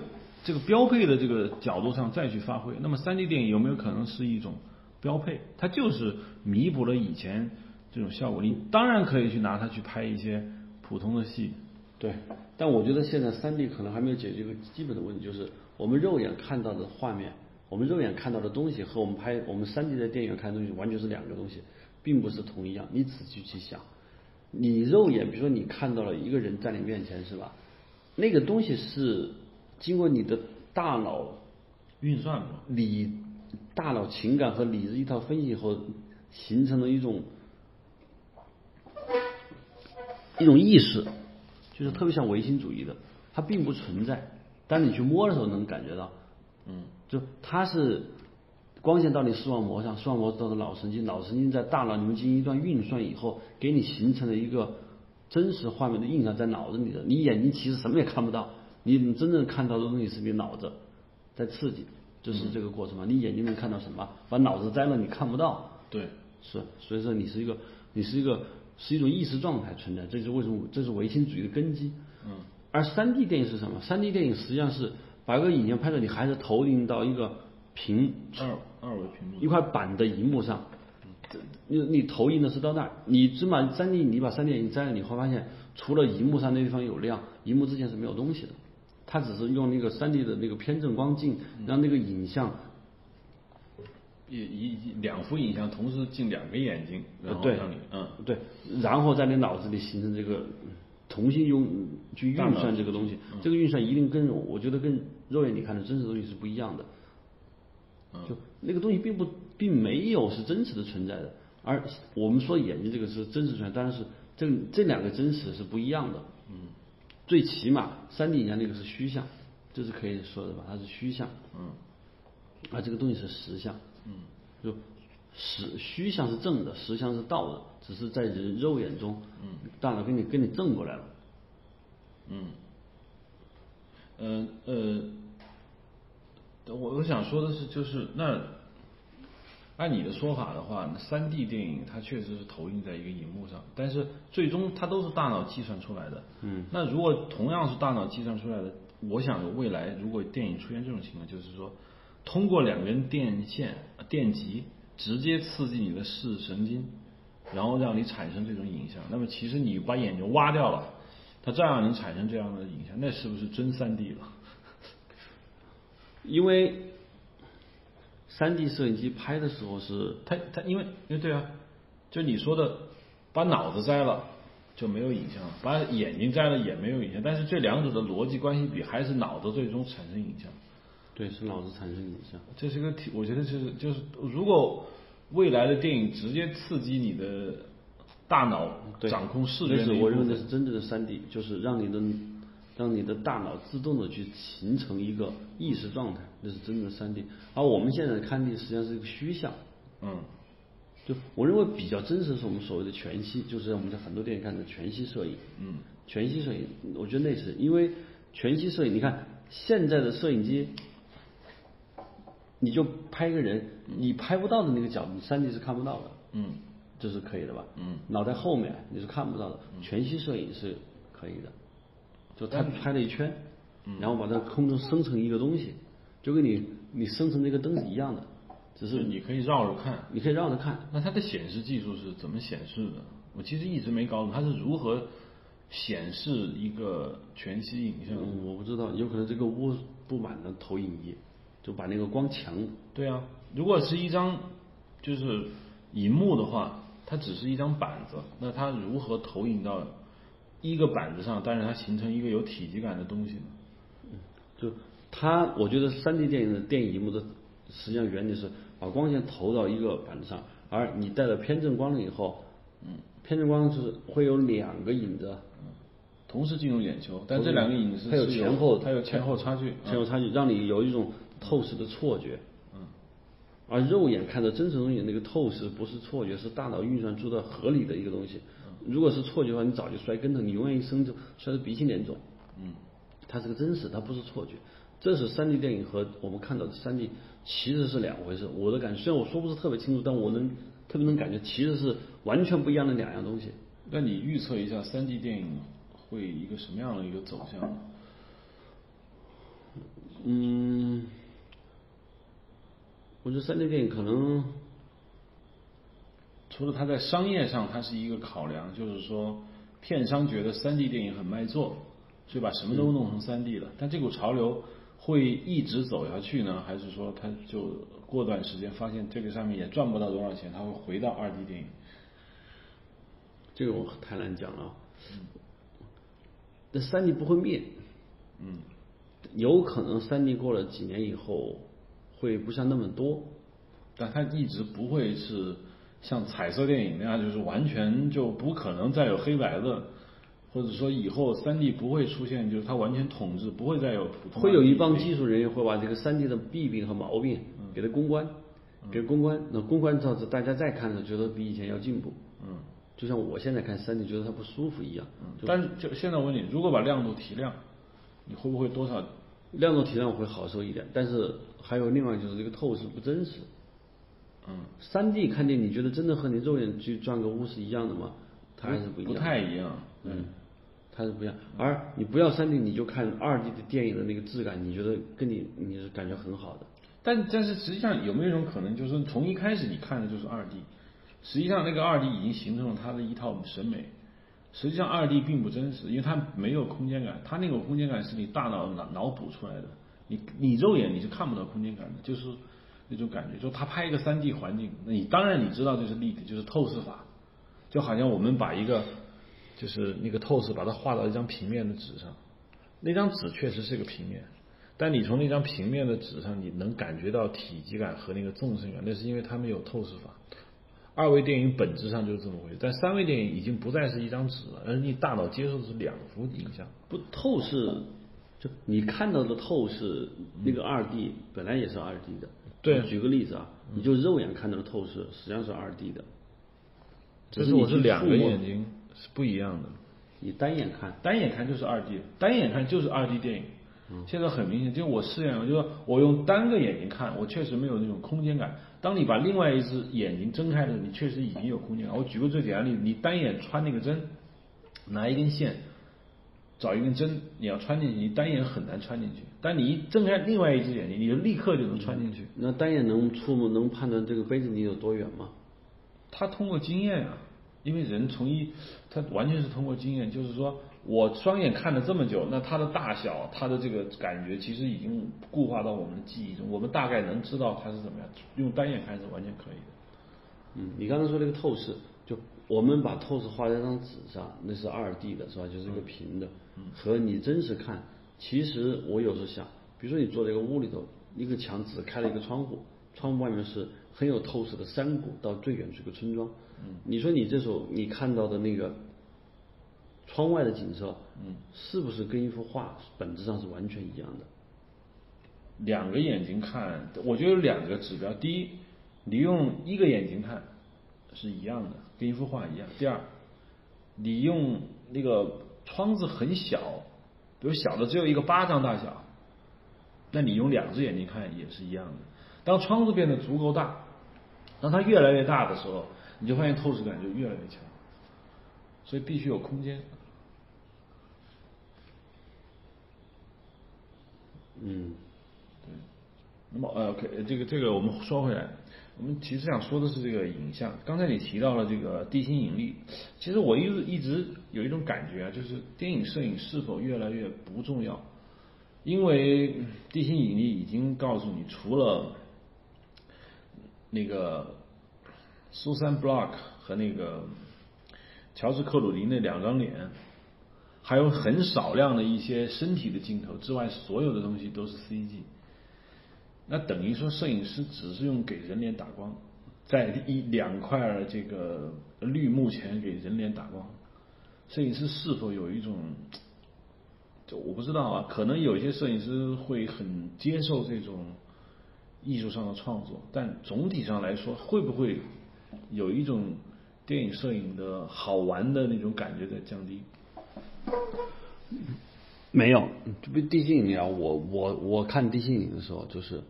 这个标配的这个角度上再去发挥，那么三 D 电影有没有可能是一种标配？它就是弥补了以前这种效果。你当然可以去拿它去拍一些普通的戏，对，但我觉得现在三 D 可能还没有解决一个基本的问题，就是我们肉眼看到的画面，我们肉眼看到的东西和我们拍我们三 D 在电影院看的东西完全是两个东西，并不是同一样。你仔细去想，你肉眼，比如说你看到了一个人在你面前，是吧？那个东西是经过你的大脑运算嘛。理大脑情感和理智一套分析以后，形成了一种一种意识，就是特别像唯心主义的，它并不存在，当你去摸的时候能感觉到，嗯，就它是光线到你视网膜上，视网膜到的脑神经，脑神经在大脑里面进行一段运算以后，给你形成了一个真实画面的印象在脑子里的，你眼睛其实什么也看不到，你真正看到的东西是你脑子在刺激，就是这个过程嘛。你眼睛能看到什么？把脑子摘了，你看不到。对，是，所以说你是一个，你是一个，是一种意识状态存在，这是为什么？这是唯心主义的根基。嗯。而三 D 电影是什么？三 D 电影实际上是把一个影像拍摄，你还是投影到一个屏二二维屏幕一块板的荧幕上，你你投影的是到那儿，你只把三 D 你把三 D 眼镜摘了，你会发现除了荧幕上那地方有亮，荧幕之前是没有东西的。它只是用那个三 D 的那个偏振光镜，让那个影像一一一两幅影像同时进两个眼睛，然后对让你嗯对，然后在你脑子里形成这个重新用去运算这个东西，这个运算一定跟我觉得跟肉眼里看的真实东西是不一样的。就那个东西并不并没有是真实的存在的，而我们说眼睛这个是真实存在，当然是这这两个真实是不一样的。嗯，最起码三 D 影像那个是虚像，这是可以说的吧？它是虚像。嗯，而这个东西是实像。嗯，就实虚像是正的，实像是倒的，只是在人肉眼中，嗯，大脑给你给你正过来了。嗯，呃呃，我我想说的是，就是那按你的说法的话，三 D 电影它确实是投影在一个荧幕上，但是最终它都是大脑计算出来的。嗯，那如果同样是大脑计算出来的，我想未来如果电影出现这种情况，就是说通过两根电线电极直接刺激你的视神经，然后让你产生这种影像。那么其实你把眼睛挖掉了，它照样能产生这样的影像，那是不是真三 D 了？因为三 D 摄影机拍的时候是它它因为因为对啊，就你说的，把脑子摘了就没有影像，把眼睛摘了也没有影像，但是这两者的逻辑关系比还是脑子最终产生影像。对是脑子产生影像。这是个题，我觉得就是就是，如果未来的电影直接刺激你的大脑对掌控视觉那是我认为的一部分那是真正的三 D，就是让你的让你的大脑自动的去形成一个意识状态，那是真正的三 D。而我们现在看的实际上是一个虚像。嗯就我认为比较真实是我们所谓的全息，就是我们在很多电影看的全息摄影。嗯全息摄影，我觉得那是因为全息摄影，你看现在的摄影机，你就拍一个人，你拍不到的那个角度，三 D 是看不到的，嗯。这是可以的吧？嗯，脑袋后面你是看不到的，全息摄影是可以的，就他拍了一圈，然后把它空中生成一个东西，就跟你你生成那个灯是一样的，只是是你可以绕着看。你可以绕着看，那它的显示技术是怎么显示的？我其实一直没搞懂，它是如何显示一个全息影像？嗯，我不知道，有可能这个屋布满了投影仪，就把那个光强对啊，如果是一张就是荧幕的话，它只是一张板子，那它如何投影到一个板子上，但是它形成一个有体积感的东西呢？就它，我觉得三 D 电影的电影荧幕的实际上原理是把光线投到一个板子上，而你带了偏振光了以后，嗯，偏振光就是会有两个影子，同时进入眼球，但这两个影子它有是前后，它有前后差距，前后差距，让你有一种透视的错觉。嗯，而肉眼看到真实东西，那个透视不是错觉，是大脑运算出的合理的一个东西。如果是错觉的话，你早就摔跟头，你永远一生就摔得鼻青脸肿。嗯，它是个真实，它不是错觉。这是三 D 电影和我们看到的三 D 其实是两回事。我的感觉虽然我说不是特别清楚，但我能特别能感觉其实是完全不一样的两样东西。那你预测一下三 D 电影会一个什么样的一个走向呢？嗯，我觉得三 D 电影可能除了它在商业上它是一个考量，就是说片商觉得三 D 电影很卖座，所以把什么都弄成三 D 了。但这股潮流会一直走下去呢，还是说它就过段时间发现这个上面也赚不到多少钱，它会回到二 D 电影？这个我太难讲了。那三 D 不会灭，嗯，有可能三 D 过了几年以后会不像那么多。但它一直不会是像彩色电影那样，就是完全就不可能再有黑白的，或者说以后三 D 不会出现，就是它完全统治，不会再有普通。会有一帮技术人员会把这个三 D 的弊病和毛病给它公关，给公关。那公关之后，大家再看的时候觉得比以前要进步。嗯。就像我现在看三 D 觉得它不舒服一样。嗯但是就现在我问你，如果把亮度提亮，你会不会多少？亮度提亮会好受一点，但是还有另外就是这个透视不真实。嗯，三 D 看电影，你觉得真的和你肉眼去转个屋是一样的吗？它还是不一样。不太一样。嗯，它是不一样。而你不要三 D，你就看二 D 的电影的那个质感，你觉得跟你你是感觉很好的。但但是实际上有没有一种可能，就是从一开始你看的就是二 D，实际上那个二 D 已经形成了它的一套审美。实际上二 D 并不真实，因为它没有空间感，它那种空间感是你大脑脑脑补出来的，你你肉眼你是看不到空间感的，就是那种感觉。就他拍一个三 D 环境，那你当然你知道这是立体，就是透视法，就好像我们把一个就是那个透视把它画到一张平面的纸上，那张纸确实是个平面，但你从那张平面的纸上你能感觉到体积感和那个纵深感，那是因为它没有透视法。二维电影本质上就是这么回事，但三维电影已经不再是一张纸了，而你大脑接受的是两幅影像。不透视，就你看到的透视，那个二 D 本来也是二 D 的。对举个例子啊，你就肉眼看到的透视，实际上是二 D 的。只是我是两个眼睛，睛是不一样的。你单眼看，单眼看就是二 D，单眼看就是二 D 电影。现在很明显，就我试验，就是我用单个眼睛看，我确实没有那种空间感。当你把另外一只眼睛睁开的时候，你确实已经有空间感。我举个最简单的例子，你单眼穿那个针，拿一根线，找一根针，你要穿进去，你单眼很难穿进去。但你一睁开另外一只眼睛，你就立刻就能穿进去。那单眼能触摸能判断这个杯子离有多远吗？他通过经验啊，因为人从一，他完全是通过经验，就是说。我双眼看了这么久，那它的大小，它的这个感觉，其实已经固化到我们的记忆中，我们大概能知道它是怎么样。用单眼看是完全可以的。嗯，你刚才说那个透视，就我们把透视画在一张纸上，那是二 D 的，是吧？就是一个平的。嗯。和你真实看，其实我有时候想，比如说你坐在一个屋里头，一个墙只开了一个窗户，窗户外面是很有透视的山谷，到最远处一个村庄。嗯。你说你这时候你看到的那个。窗外的景色，嗯，是不是跟一幅画本质上是完全一样的？两个眼睛看，我觉得有两个指标。第一，你用一个眼睛看是一样的，跟一幅画一样。第二，你用那个窗子很小，比如小的只有一个巴掌大小，那你用两只眼睛看也是一样的。当窗子变得足够大，当它越来越大的时候，你就发现透视感就越来越强。所以必须有空间。嗯，对，那么呃，OK，这个这个我们说回来，我们其实想说的是这个影像。刚才你提到了这个地心引力，其实我一直一直有一种感觉啊，就是电影摄影是否越来越不重要，因为地心引力已经告诉你，除了那个苏珊·布洛克和那个乔治·克鲁尼那两张脸。还有很少量的一些身体的镜头之外，所有的东西都是 CG。那等于说，摄影师只是用给人脸打光，在一两块这个绿幕前给人脸打光。摄影师是否有一种，就我不知道啊，可能有些摄影师会很接受这种艺术上的创作，但总体上来说，会不会有一种电影摄影的好玩的那种感觉在降低？没有，就比地心引力啊！我我我看地心引力的时候，就是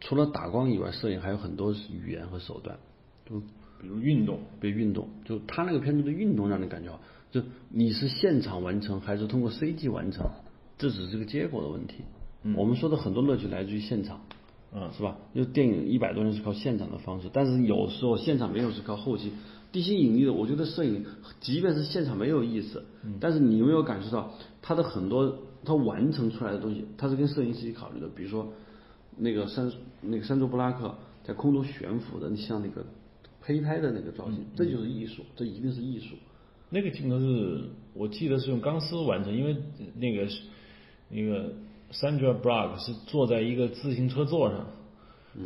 除了打光以外，摄影还有很多语言和手段，就比如运动，比如运动，就他那个片子的运动让你感觉好，就你是现场完成还是通过 CG 完成，这只是个结果的问题。我们说的很多乐趣来自于现场，嗯，是吧？因为电影一百多年是靠现场的方式，但是有时候现场没有是靠后期。地心引力的，我觉得摄影，即便是现场没有意思，但是你有没有感受到它的很多，它完成出来的东西，它是跟摄影师一起考虑的。比如说那个山，那个山卓布拉克在空中悬浮的，你像那个胚胎的那个造型，这就是艺术，这一定是艺术。那个镜头是我记得是用钢丝完成，因为那个那个 Sandra Bullock 是坐在一个自行车座上。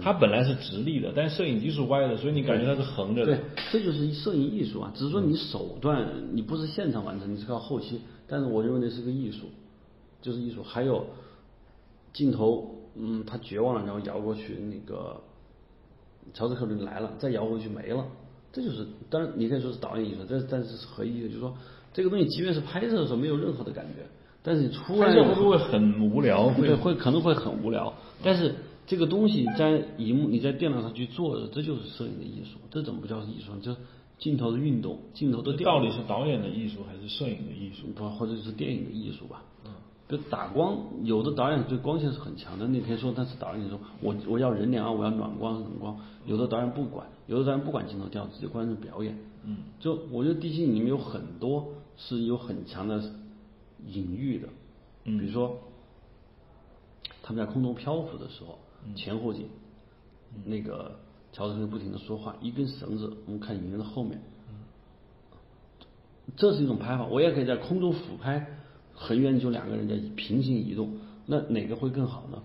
它本来是直立的，但是摄影机是歪的，所以你感觉它是横着的。对，这就是摄影艺术啊！只是说你手段，你不是现场完成，你是靠后期。但是我认为那是个艺术，就是艺术。还有镜头，嗯，他绝望了，然后摇过去，那个乔治克鲁尼来了，再摇回去没了。这就是，当然你可以说是导演艺术，这但是是合一的，就是说这个东西即便是拍摄的时候没有任何的感觉，但是你出来会不会很无聊？对，会可能会很无聊，但是。这个东西在荧幕，你在电脑上去做的，这就是摄影的艺术。这怎么不叫艺术？就镜头的运动，镜头的到底是导演的艺术还是摄影的艺术？不，或者是电影的艺术吧？嗯，就打光，有的导演对光线是很强的，那天说他是导演说，我我要人脸啊，我要暖光冷光，有的导演不管，有的导演不管镜头调，直接关注表演。嗯，就我觉得地心引力里面有很多是有很强的隐喻的，嗯比如说他们在空中漂浮的时候，前后景，那个乔治会不停的说话，一根绳子，我们看影人的后面，这是一种拍法，我也可以在空中俯拍，很远就两个人在平行移动，那哪个会更好呢？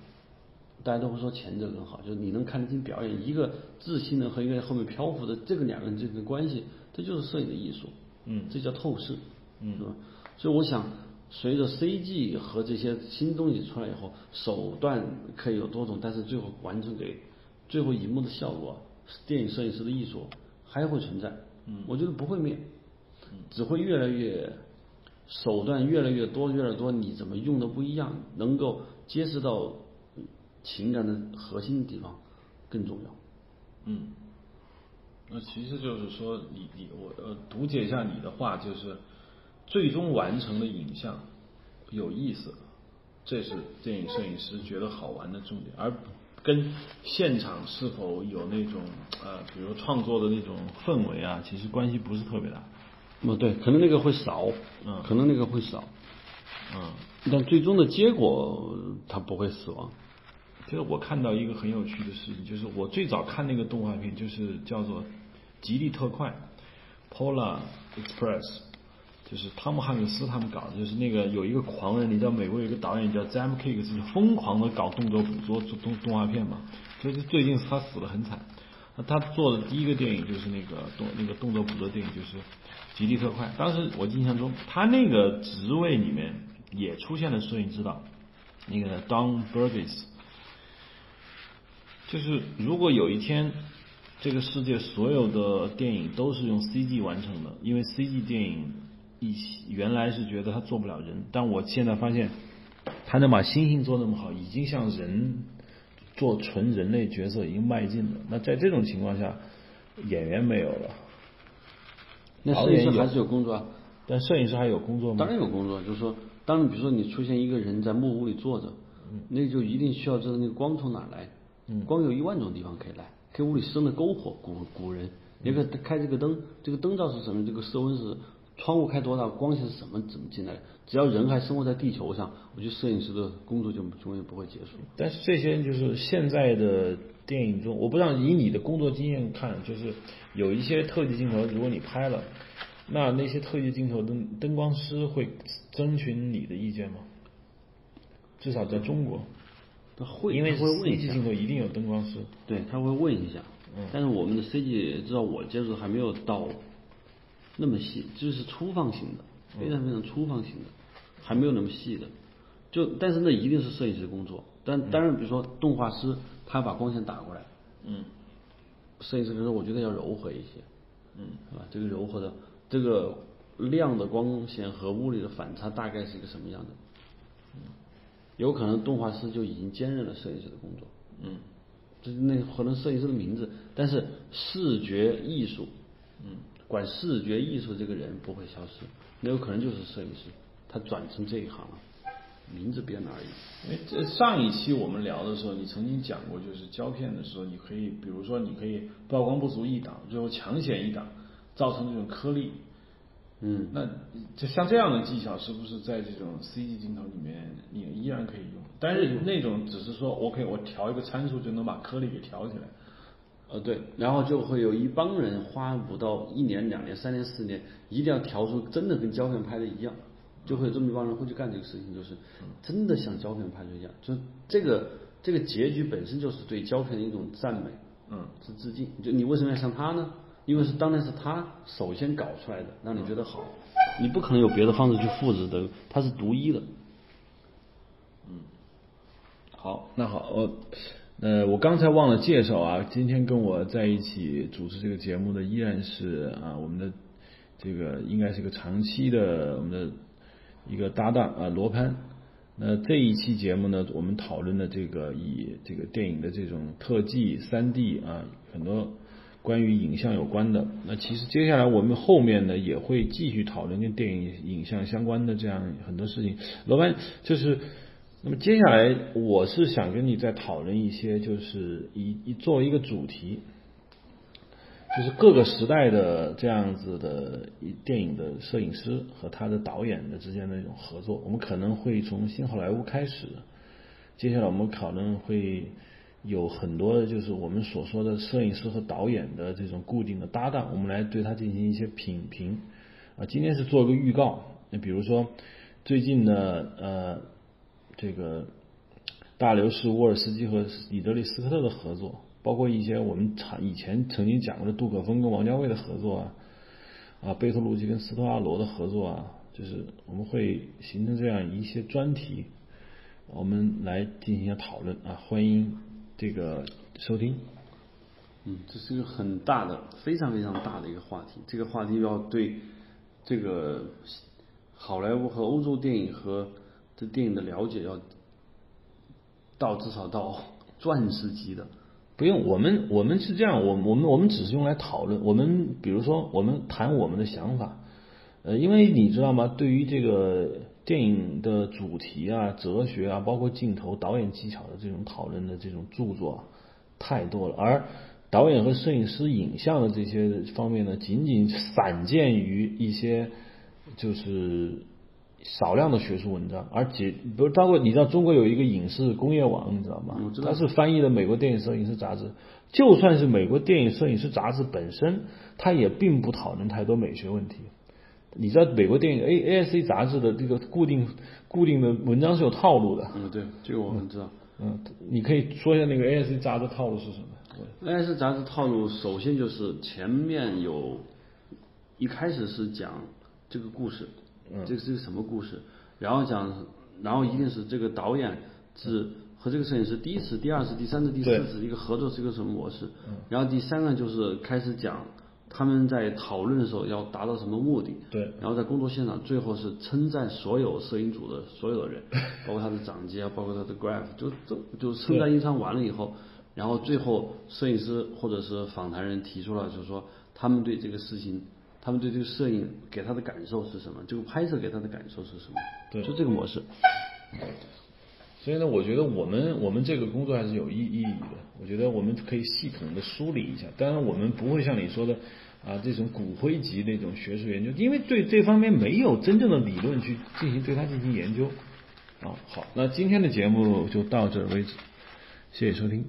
大家都会说前者更好，就是你能看得清表演，一个自信的和一个后面漂浮的这个两个人之间的关系，这就是摄影的艺术，嗯这叫透视，嗯是吧？所以我想，随着 CG 和这些新东西出来以后，手段可以有多种，但是最后完成给最后荧幕的效果，电影摄影师的艺术还会存在，嗯。我觉得不会灭，只会越来越手段越来越多，越来越多，你怎么用的不一样，能够揭示到情感的核心地方更重要。嗯，那其实就是说，你你我呃读解一下你的话，就是最终完成的影像有意思，这是电影摄影师觉得好玩的重点，而跟现场是否有那种呃，比如创作的那种氛围啊，其实关系不是特别大。哦，对，可能那个会少，嗯可能那个会少，嗯，但最终的结果它不会死亡。其实我看到一个很有趣的事情，就是我最早看那个动画片，就是叫做《极地特快》（Polar Express），就是汤姆汉克斯他们搞的，就是那个有一个狂人，你知道美国有一个导演叫 Zemeckis，疯狂的搞动作捕捉动动画片嘛，就是最近他死的很惨。他做的第一个电影就是那个动那个动作捕捉电影，就是《极地特快》。当时我印象中，他那个职位里面也出现了摄影指导，那个 Don Burgess。就是如果有一天这个世界所有的电影都是用 CG 完成的，因为 CG 电影以原来是觉得他做不了人，但我现在发现他能把猩猩做那么好，已经向人做纯人类角色已经迈进了。那在这种情况下，演员没有了，那摄影师还是有工作啊，但摄影师还有工作吗？当然有工作，就是说，当然比如说你出现一个人在木屋里坐着，那就一定需要知道那个光从哪儿来，光有一万种地方可以来，可以屋里生的篝火，古古人，也可以开这个灯，这个灯罩是什么？这个色温是窗户开多大，光线是怎么怎么进来的？只要人还生活在地球上，我觉得摄影师的工作就永远不会结束。但是这些就是现在的电影中，我不知道以你的工作经验看，就是有一些特技镜头，如果你拍了，那那些特技镜头灯灯光师会征询你的意见吗？至少在中国，他会，因为他会问一下镜头一定有灯光师。对，他会问一下。嗯但是我们的 CG 至少我接触还没有到那么细，就是粗放型的，非常非常粗放型的，还没有那么细的。就但是那一定是摄影师工作。但当然，比如说动画师，他把光线打过来，嗯摄影师说我觉得要柔和一些，嗯是吧？这个柔和的这个亮的光线和物理的反差大概是一个什么样的？有可能动画师就已经兼任了摄影师的工作。嗯这是那可能摄影师的名字，但是视觉艺术，嗯，管视觉艺术这个人不会消失，那有可能就是摄影师，他转成这一行了，名字变了而已。因为这上一期我们聊的时候，你曾经讲过，就是胶片的时候，你可以，比如说你可以曝光不足一档，最后强显一档，造成这种颗粒。嗯，那就像这样的技巧，是不是在这种 CG 镜头里面你依然可以用？但是那种只是说，OK，我调一个参数就能把颗粒给调起来。呃对，然后就会有一帮人花不到一年、两年、三年、四年，一定要调出真的跟胶片拍的一样，就会有这么一帮人会去干这个事情，就是真的像胶片拍的一样，就这个这个结局本身就是对胶片的一种赞美。嗯是致敬。就你为什么要像他呢？因为是当年是他首先搞出来的，让你觉得好，你不可能有别的方式去复制的，它是独一的。嗯好，那好，我呃，我刚才忘了介绍啊，今天跟我在一起主持这个节目的依然是啊，我们的这个应该是个长期的我们的一个搭档啊，罗潘。那这一期节目呢，我们讨论的这个以这个电影的这种特技、三 D 啊，很多关于影像有关的。那其实接下来我们后面呢也会继续讨论跟电影影像相关的这样很多事情。罗班就是，那么接下来我是想跟你再讨论一些，就是以以作为一个主题，就是各个时代的这样子的一电影的摄影师和他的导演的之间的一种合作。我们可能会从新好莱坞开始，接下来我们可能会有很多的就是我们所说的摄影师和导演的这种固定的搭档，我们来对他进行一些品评。啊，今天是做一个预告。那比如说最近呢，呃，这个大流士沃尔斯基和里德利斯科特的合作，包括一些我们常以前曾经讲过的杜可风跟王家卫的合作啊，啊，贝托鲁奇跟斯托阿罗的合作啊，就是我们会形成这样一些专题，我们来进行一下讨论啊，欢迎这个收听。嗯，这是一个很大的、非常非常大的一个话题。这个话题要对这个好莱坞和欧洲电影和这电影的了解要到至少到 钻石级的。不用，我们我们是这样，我我们我们只是用来讨论。我们比如说，我们谈我们的想法，呃，因为你知道吗？对于这个电影的主题啊、哲学啊，包括镜头、导演技巧的这种讨论的这种著作太多了，而导演和摄影师影像的这些方面呢，仅仅散见于一些就是少量的学术文章，而且比如包括你知道中国有一个影视工业网，你知道吗？我知道它是翻译的美国电影摄影师杂志。就算是美国电影摄影师杂志本身，它也并不讨论太多美学问题。你知道美国电影 A A S A 杂志的这个固定固定的文章是有套路的。嗯，对，这个我们知道。嗯，你可以说一下那个 A S A 杂志套路是什么？A.S. 杂志套路首先就是前面有，一开始是讲这个故事，这个是个什么故事，然后讲，然后一定是这个导演是和这个摄影师第一次、第二次、第三次、第四次一个合作是一个什么模式，然后第三个就是开始讲他们在讨论的时候要达到什么目的，对，然后在工作现场最后是称赞所有摄影组的所有的人，包括他的掌机啊，包括他的 graph，就就就称赞一场完了以后。然后最后，摄影师或者是访谈人提出了，就是说他们对这个事情，他们对这个摄影给他的感受是什么？这个拍摄给他的感受是什么？对就这个模式。所以呢，我觉得我们我们这个工作还是有意意义的。我觉得我们可以系统的梳理一下，当然我们不会像你说的啊这种骨灰级那种学术研究，因为对这方面没有真正的理论去进行对它进行研究。啊，好，那今天的节目就到这儿为止，谢谢收听。